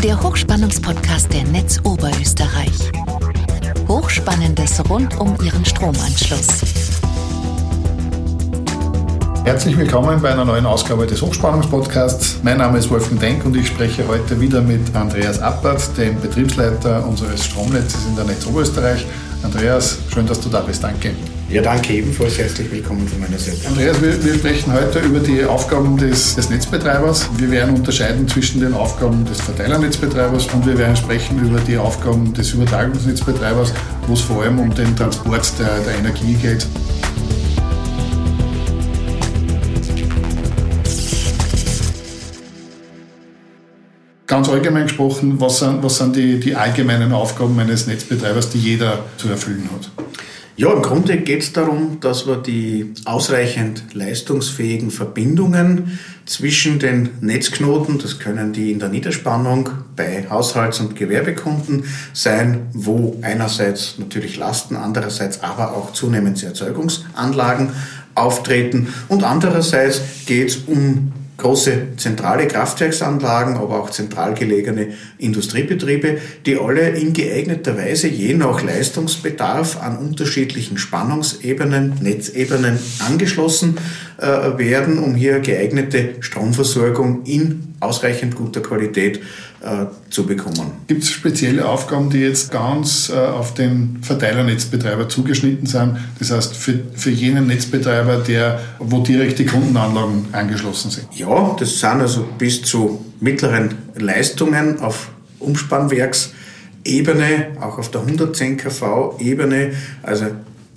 der Hochspannungspodcast der Netz Oberösterreich. Hochspannendes rund um Ihren Stromanschluss. Herzlich willkommen bei einer neuen Ausgabe des Hochspannungspodcasts. Mein Name ist Wolfgang Denk und ich spreche heute wieder mit Andreas Appert, dem Betriebsleiter unseres Stromnetzes in der Netz Oberösterreich. Andreas, schön, dass du da bist. Danke. Ja, danke ebenfalls. Herzlich willkommen von meiner Seite. Andreas, wir, wir sprechen heute über die Aufgaben des, des, Netzbetreibers. Wir werden unterscheiden zwischen den Aufgaben des Verteilernetzbetreibers und wir werden sprechen über die Aufgaben des Übertragungsnetzbetreibers, wo es vor allem um den Transport der, der Energie geht. Ganz allgemein gesprochen, was sind, was sind die, die allgemeinen Aufgaben eines Netzbetreibers, die jeder zu erfüllen hat? Ja, im Grunde geht es darum, dass wir die ausreichend leistungsfähigen Verbindungen zwischen den Netzknoten, das können die in der Niederspannung bei Haushalts- und Gewerbekunden sein, wo einerseits natürlich Lasten, andererseits aber auch zunehmend Erzeugungsanlagen auftreten. Und andererseits geht es um große zentrale Kraftwerksanlagen, aber auch zentral gelegene Industriebetriebe, die alle in geeigneter Weise je nach Leistungsbedarf an unterschiedlichen Spannungsebenen, Netzebenen angeschlossen äh, werden, um hier geeignete Stromversorgung in ausreichend guter Qualität äh, zu bekommen. Gibt es spezielle Aufgaben, die jetzt ganz äh, auf den Verteilernetzbetreiber zugeschnitten sind? Das heißt, für, für jenen Netzbetreiber, der, wo direkt die Kundenanlagen angeschlossen sind? Ja, das sind also bis zu mittleren Leistungen auf Umspannwerksebene, auch auf der 110 kV-Ebene, also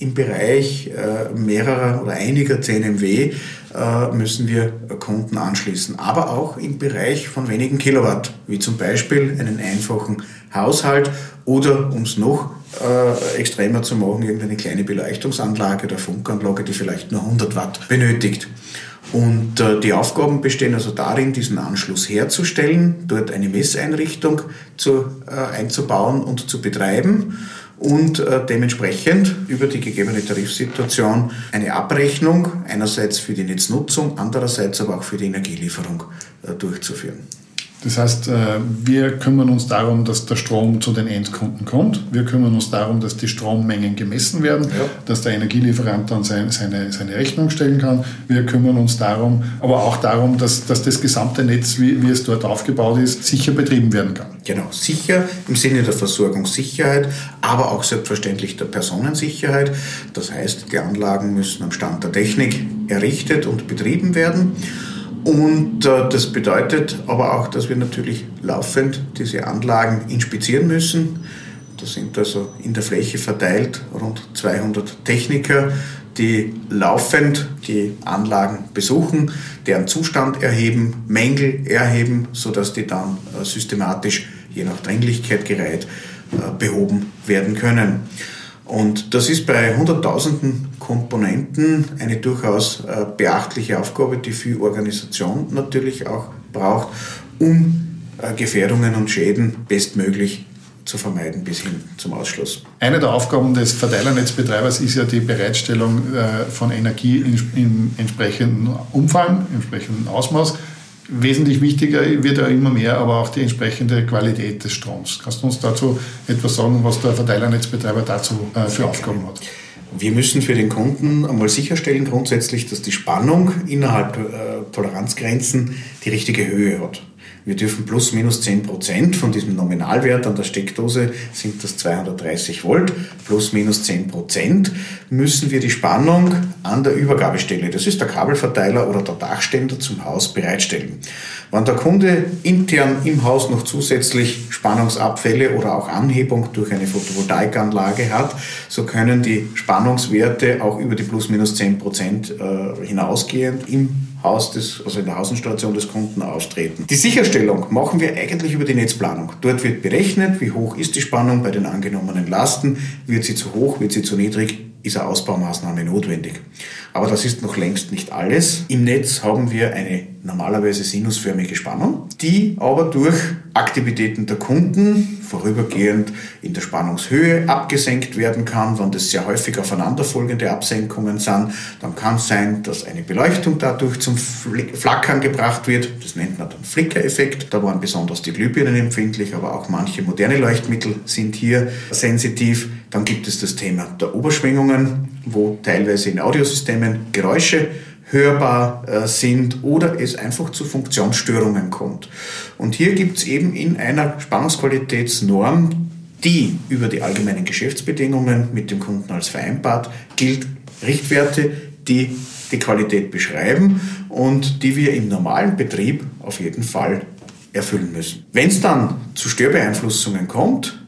im Bereich äh, mehrerer oder einiger CNMW äh, müssen wir Kunden anschließen. Aber auch im Bereich von wenigen Kilowatt, wie zum Beispiel einen einfachen Haushalt oder, um es noch äh, extremer zu machen, irgendeine kleine Beleuchtungsanlage oder Funkanlage, die vielleicht nur 100 Watt benötigt. Und die Aufgaben bestehen also darin, diesen Anschluss herzustellen, dort eine Messeinrichtung zu, einzubauen und zu betreiben und äh, dementsprechend über die gegebene Tarifsituation eine Abrechnung einerseits für die Netznutzung, andererseits aber auch für die Energielieferung äh, durchzuführen. Das heißt, äh, wir kümmern uns darum, dass der Strom zu den Endkunden kommt. Wir kümmern uns darum, dass die Strommengen gemessen werden, ja. dass der Energielieferant dann seine, seine, seine Rechnung stellen kann. Wir kümmern uns darum, aber auch darum, dass, dass das gesamte Netz, wie, wie es dort aufgebaut ist, sicher betrieben werden kann. Genau, sicher im Sinne der Versorgungssicherheit, aber auch selbstverständlich der Personensicherheit. Das heißt, die Anlagen müssen am Stand der Technik errichtet und betrieben werden. Und äh, das bedeutet aber auch, dass wir natürlich laufend diese Anlagen inspizieren müssen. Das sind also in der Fläche verteilt rund 200 Techniker, die laufend die Anlagen besuchen, deren Zustand erheben, Mängel erheben, sodass die dann äh, systematisch je nach Dringlichkeit gereiht äh, behoben werden können. Und das ist bei hunderttausenden Komponenten eine durchaus äh, beachtliche Aufgabe, die viel Organisation natürlich auch braucht, um äh, Gefährdungen und Schäden bestmöglich zu vermeiden bis hin zum Ausschluss. Eine der Aufgaben des Verteilernetzbetreibers ist ja die Bereitstellung äh, von Energie in entsprechendem Umfang, im entsprechenden Ausmaß. Wesentlich wichtiger wird ja immer mehr, aber auch die entsprechende Qualität des Stroms. Kannst du uns dazu etwas sagen, was der Verteilernetzbetreiber dazu äh, für Aufgaben hat? Wir müssen für den Kunden einmal sicherstellen grundsätzlich, dass die Spannung innerhalb äh, Toleranzgrenzen die richtige Höhe hat. Wir dürfen plus minus 10 Prozent von diesem Nominalwert an der Steckdose sind das 230 Volt, plus minus 10 Prozent müssen wir die Spannung an der Übergabestelle, das ist der Kabelverteiler oder der Dachständer zum Haus bereitstellen. Wenn der Kunde intern im Haus noch zusätzlich Spannungsabfälle oder auch Anhebung durch eine Photovoltaikanlage hat, so können die Spannungswerte auch über die plus minus 10 Prozent äh, hinausgehend im Haus des, also in der Außenstation des Kunden auftreten. Die Sicherstellung machen wir eigentlich über die Netzplanung. Dort wird berechnet, wie hoch ist die Spannung bei den angenommenen Lasten, wird sie zu hoch, wird sie zu niedrig, ist eine Ausbaumaßnahme notwendig. Aber das ist noch längst nicht alles. Im Netz haben wir eine normalerweise sinusförmige Spannung, die aber durch Aktivitäten der Kunden vorübergehend in der Spannungshöhe abgesenkt werden kann. Wenn das sehr häufig aufeinanderfolgende Absenkungen sind, dann kann es sein, dass eine Beleuchtung dadurch zum Flackern gebracht wird. Das nennt man dann Flickereffekt. Da waren besonders die Glühbirnen empfindlich, aber auch manche moderne Leuchtmittel sind hier sensitiv. Dann gibt es das Thema der Oberschwingungen, wo teilweise in Audiosystemen Geräusche hörbar äh, sind oder es einfach zu Funktionsstörungen kommt. Und hier gibt es eben in einer Spannungsqualitätsnorm, die über die allgemeinen Geschäftsbedingungen mit dem Kunden als vereinbart gilt, Richtwerte, die die Qualität beschreiben und die wir im normalen Betrieb auf jeden Fall erfüllen müssen. Wenn es dann zu Störbeeinflussungen kommt,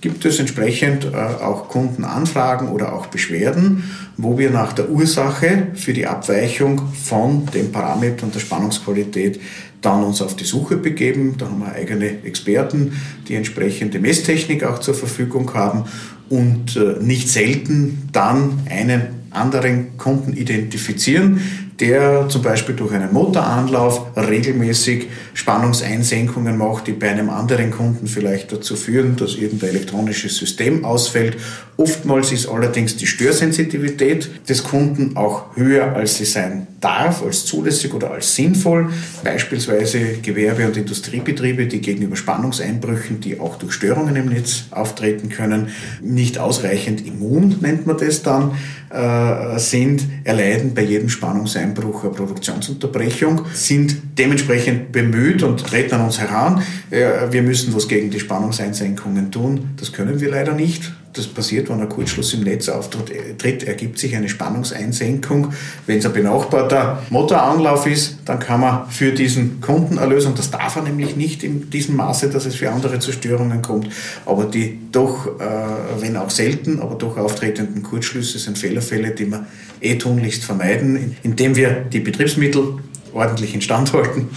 gibt es entsprechend äh, auch Kundenanfragen oder auch Beschwerden, wo wir nach der Ursache für die Abweichung von den Parametern der Spannungsqualität dann uns auf die Suche begeben. Da haben wir eigene Experten, die entsprechende Messtechnik auch zur Verfügung haben und äh, nicht selten dann einen anderen Kunden identifizieren, der zum Beispiel durch einen Motoranlauf regelmäßig Spannungseinsenkungen macht, die bei einem anderen Kunden vielleicht dazu führen, dass irgendein elektronisches System ausfällt. Oftmals ist allerdings die Störsensitivität des Kunden auch höher, als sie sein darf, als zulässig oder als sinnvoll. Beispielsweise Gewerbe- und Industriebetriebe, die gegenüber Spannungseinbrüchen, die auch durch Störungen im Netz auftreten können, nicht ausreichend immun, nennt man das dann, äh, sind, erleiden bei jedem Spannungseinbruch eine Produktionsunterbrechung, sind dementsprechend bemüht und treten an uns heran. Äh, wir müssen was gegen die Spannungseinsenkungen tun. Das können wir leider nicht das passiert, wenn ein Kurzschluss im Netz auftritt, ergibt sich eine Spannungseinsenkung. Wenn es ein benachbarter Motoranlauf ist, dann kann man für diesen Kunden eine Lösung, das darf er nämlich nicht in diesem Maße, dass es für andere Zerstörungen kommt, aber die doch, äh, wenn auch selten, aber doch auftretenden Kurzschlüsse sind Fehlerfälle, die wir eh tunlichst vermeiden, indem wir die Betriebsmittel ordentlich instand halten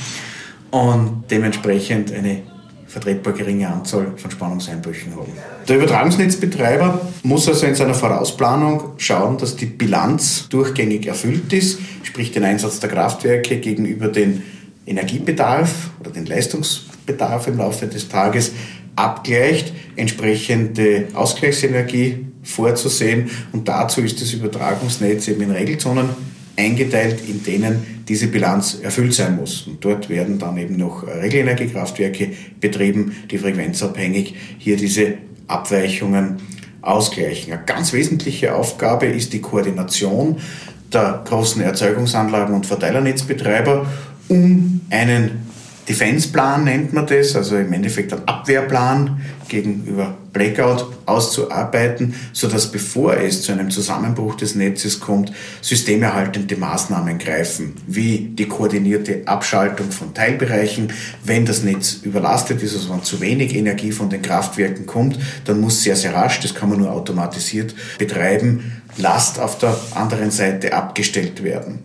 und dementsprechend eine vertretbar geringe Anzahl von Spannungseinbrüchen haben. Der Übertragungsnetzbetreiber muss also in seiner Vorausplanung schauen, dass die Bilanz durchgängig erfüllt ist, sprich den Einsatz der Kraftwerke gegenüber den Energiebedarf oder den Leistungsbedarf im Laufe des Tages abgleicht, entsprechende Ausgleichsenergie vorzusehen und dazu ist das Übertragungsnetz eben in Regelzonen eingeteilt, in denen diese Bilanz erfüllt sein muss. Und dort werden dann eben noch Regelenergiekraftwerke betrieben, die frequenzabhängig hier diese Abweichungen ausgleichen. Eine ganz wesentliche Aufgabe ist die Koordination der großen Erzeugungsanlagen und Verteilernetzbetreiber, um einen Defense-Plan nennt man das, also im Endeffekt ein Abwehrplan gegenüber Blackout auszuarbeiten, sodass bevor es zu einem Zusammenbruch des Netzes kommt, systemerhaltende Maßnahmen greifen, wie die koordinierte Abschaltung von Teilbereichen. Wenn das Netz überlastet ist, also wenn zu wenig Energie von den Kraftwerken kommt, dann muss sehr, sehr rasch, das kann man nur automatisiert betreiben, Last auf der anderen Seite abgestellt werden.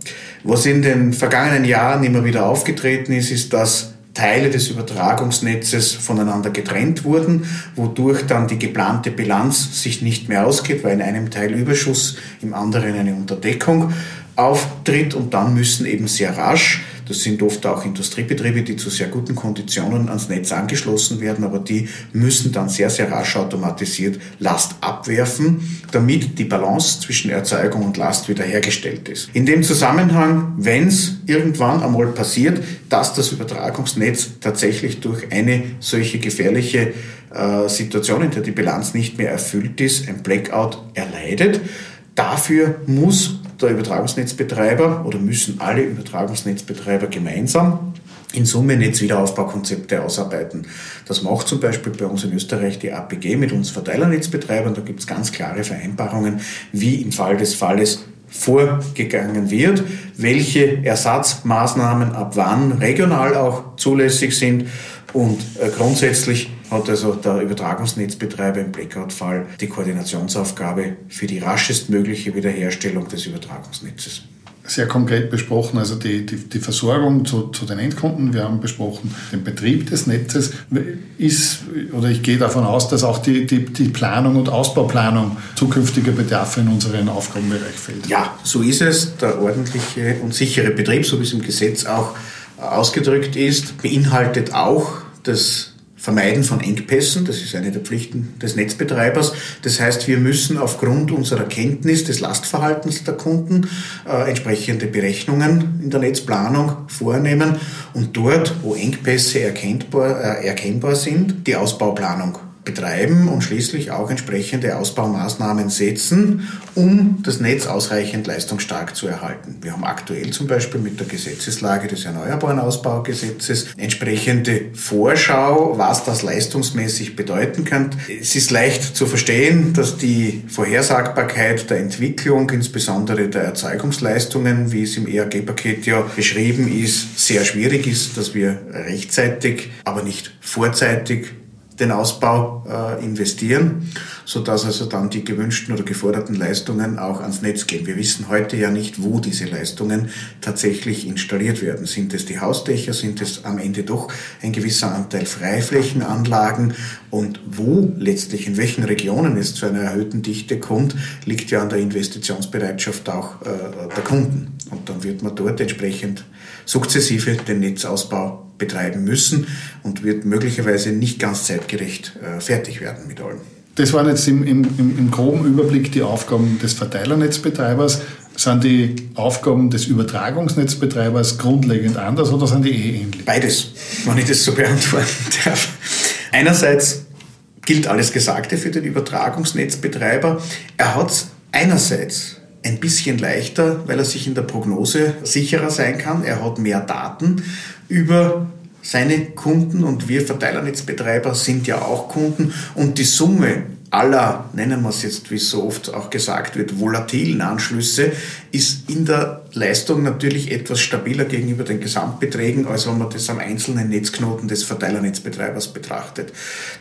Was in den vergangenen Jahren immer wieder aufgetreten ist, ist, dass Teile des Übertragungsnetzes voneinander getrennt wurden, wodurch dann die geplante Bilanz sich nicht mehr ausgeht, weil in einem Teil Überschuss, im anderen eine Unterdeckung auftritt und dann müssen eben sehr rasch, das sind oft auch Industriebetriebe, die zu sehr guten Konditionen ans Netz angeschlossen werden, aber die müssen dann sehr, sehr rasch automatisiert Last abwerfen, damit die Balance zwischen Erzeugung und Last wiederhergestellt ist. In dem Zusammenhang, wenn es irgendwann einmal passiert, dass das Übertragungsnetz tatsächlich durch eine solche gefährliche äh, Situation, in der die Bilanz nicht mehr erfüllt ist, ein Blackout erleidet, Dafür muss der Übertragungsnetzbetreiber oder müssen alle Übertragungsnetzbetreiber gemeinsam in Summe Netzwiederaufbaukonzepte ausarbeiten. Das macht zum Beispiel bei uns in Österreich die APG mit uns Verteilernetzbetreibern. Da gibt es ganz klare Vereinbarungen, wie im Fall des Falles vorgegangen wird, welche Ersatzmaßnahmen ab wann regional auch zulässig sind. Und äh, grundsätzlich hat also der Übertragungsnetzbetreiber im Blackout-Fall die Koordinationsaufgabe für die raschestmögliche Wiederherstellung des Übertragungsnetzes sehr konkret besprochen, also die, die, die Versorgung zu, zu, den Endkunden. Wir haben besprochen, den Betrieb des Netzes ist, oder ich gehe davon aus, dass auch die, die, die Planung und Ausbauplanung zukünftiger Bedarfe in unseren Aufgabenbereich fällt. Ja, so ist es. Der ordentliche und sichere Betrieb, so wie es im Gesetz auch ausgedrückt ist, beinhaltet auch das Vermeiden von Engpässen, das ist eine der Pflichten des Netzbetreibers. Das heißt, wir müssen aufgrund unserer Kenntnis des Lastverhaltens der Kunden äh, entsprechende Berechnungen in der Netzplanung vornehmen und dort, wo Engpässe erkennbar, äh, erkennbar sind, die Ausbauplanung betreiben und schließlich auch entsprechende Ausbaumaßnahmen setzen, um das Netz ausreichend leistungsstark zu erhalten. Wir haben aktuell zum Beispiel mit der Gesetzeslage des Erneuerbaren Ausbaugesetzes entsprechende Vorschau, was das leistungsmäßig bedeuten kann. Es ist leicht zu verstehen, dass die Vorhersagbarkeit der Entwicklung, insbesondere der Erzeugungsleistungen, wie es im ERG-Paket ja beschrieben ist, sehr schwierig ist, dass wir rechtzeitig, aber nicht vorzeitig den Ausbau äh, investieren, so dass also dann die gewünschten oder geforderten Leistungen auch ans Netz gehen. Wir wissen heute ja nicht, wo diese Leistungen tatsächlich installiert werden. Sind es die Hausdächer, sind es am Ende doch ein gewisser Anteil Freiflächenanlagen und wo letztlich in welchen Regionen es zu einer erhöhten Dichte kommt, liegt ja an der Investitionsbereitschaft auch äh, der Kunden. Und dann wird man dort entsprechend sukzessive den Netzausbau betreiben müssen und wird möglicherweise nicht ganz zeitgerecht äh, fertig werden mit allem. Das waren jetzt im, im, im groben Überblick die Aufgaben des Verteilernetzbetreibers. Sind die Aufgaben des Übertragungsnetzbetreibers grundlegend anders oder sind die eh ähnlich? Beides, wenn ich das so beantworten darf. Einerseits gilt alles Gesagte für den Übertragungsnetzbetreiber. Er hat es einerseits ein bisschen leichter, weil er sich in der Prognose sicherer sein kann. Er hat mehr Daten über seine Kunden und wir Verteilernetzbetreiber sind ja auch Kunden und die Summe aller, nennen wir es jetzt, wie es so oft auch gesagt wird, volatilen Anschlüsse ist in der Leistung natürlich etwas stabiler gegenüber den Gesamtbeträgen, als wenn man das am einzelnen Netzknoten des Verteilernetzbetreibers betrachtet.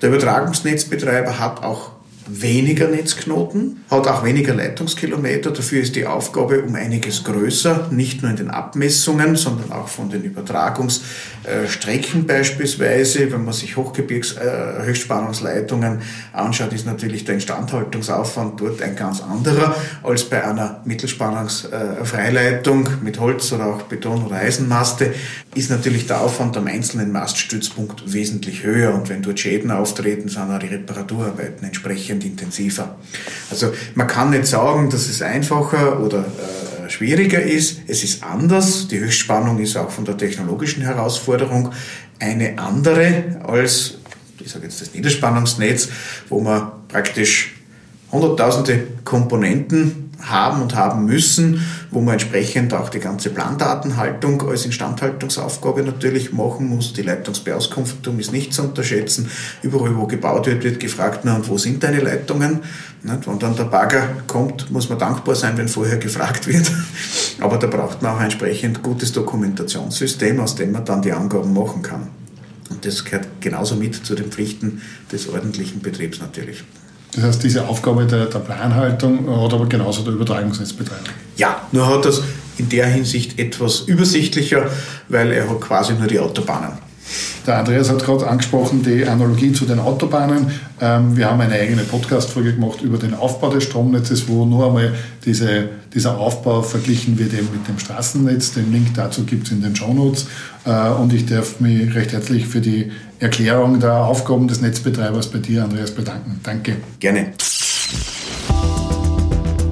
Der Übertragungsnetzbetreiber hat auch weniger Netzknoten, hat auch weniger Leitungskilometer. Dafür ist die Aufgabe um einiges größer, nicht nur in den Abmessungen, sondern auch von den Übertragungsstrecken beispielsweise. Wenn man sich Hochgebirgs äh, Höchstspannungsleitungen anschaut, ist natürlich der Instandhaltungsaufwand dort ein ganz anderer als bei einer Mittelspannungsfreileitung mit Holz oder auch Beton- oder Eisenmaste. Ist natürlich der Aufwand am einzelnen Maststützpunkt wesentlich höher und wenn dort Schäden auftreten, sind auch die Reparaturarbeiten entsprechend intensiver. Also man kann nicht sagen, dass es einfacher oder äh, schwieriger ist. Es ist anders. Die Höchstspannung ist auch von der technologischen Herausforderung eine andere als, ich sage jetzt das Niederspannungsnetz, wo man praktisch hunderttausende Komponenten haben und haben müssen, wo man entsprechend auch die ganze Plandatenhaltung als Instandhaltungsaufgabe natürlich machen muss. Die Leitungsbeauskunftung ist nicht zu unterschätzen. Überall, wo gebaut wird, wird gefragt, na und wo sind deine Leitungen? Wenn dann der Bagger kommt, muss man dankbar sein, wenn vorher gefragt wird. Aber da braucht man auch ein entsprechend gutes Dokumentationssystem, aus dem man dann die Angaben machen kann. Und das gehört genauso mit zu den Pflichten des ordentlichen Betriebs natürlich. Das heißt, diese Aufgabe der, der Planhaltung hat aber genauso der Übertragungsnetzbetreiber. Ja, nur hat das in der Hinsicht etwas übersichtlicher, weil er hat quasi nur die Autobahnen. Der Andreas hat gerade angesprochen, die Analogie zu den Autobahnen. Ähm, wir haben eine eigene Podcast-Folge gemacht über den Aufbau des Stromnetzes, wo nur einmal diese, dieser Aufbau verglichen wird eben mit dem Straßennetz. Den Link dazu gibt es in den Show Notes. Äh, und ich darf mich recht herzlich für die Erklärung der Aufgaben des Netzbetreibers bei dir, Andreas, bedanken. Danke. Gerne.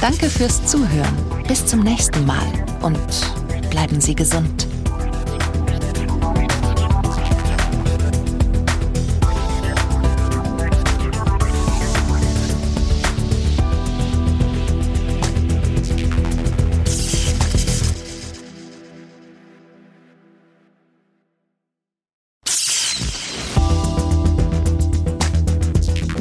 Danke fürs Zuhören. Bis zum nächsten Mal und bleiben Sie gesund.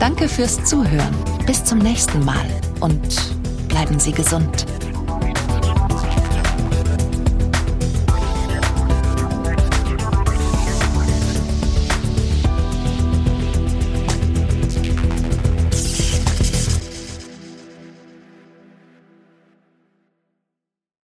Danke fürs Zuhören. Bis zum nächsten Mal und bleiben Sie gesund.